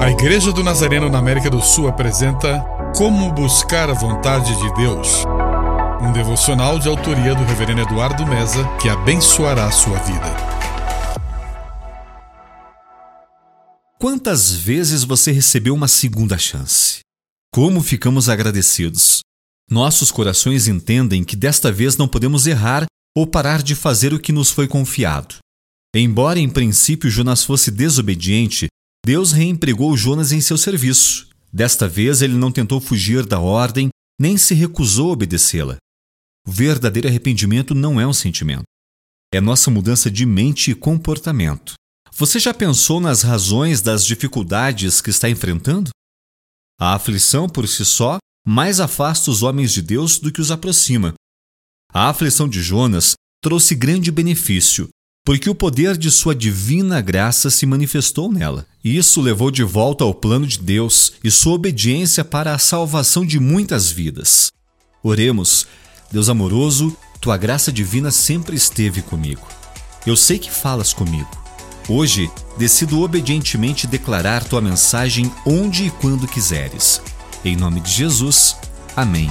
A Igreja do Nazareno na América do Sul apresenta Como Buscar a Vontade de Deus. Um devocional de autoria do Reverendo Eduardo Meza que abençoará a sua vida. Quantas vezes você recebeu uma segunda chance? Como ficamos agradecidos? Nossos corações entendem que desta vez não podemos errar ou parar de fazer o que nos foi confiado. Embora em princípio Jonas fosse desobediente, Deus reempregou Jonas em seu serviço. Desta vez ele não tentou fugir da ordem, nem se recusou a obedecê-la. O verdadeiro arrependimento não é um sentimento. É nossa mudança de mente e comportamento. Você já pensou nas razões das dificuldades que está enfrentando? A aflição por si só mais afasta os homens de Deus do que os aproxima. A aflição de Jonas trouxe grande benefício, porque o poder de sua divina graça se manifestou nela. Isso levou de volta ao plano de Deus e sua obediência para a salvação de muitas vidas. Oremos, Deus amoroso, tua graça divina sempre esteve comigo. Eu sei que falas comigo. Hoje, decido obedientemente declarar tua mensagem onde e quando quiseres. Em nome de Jesus, amém.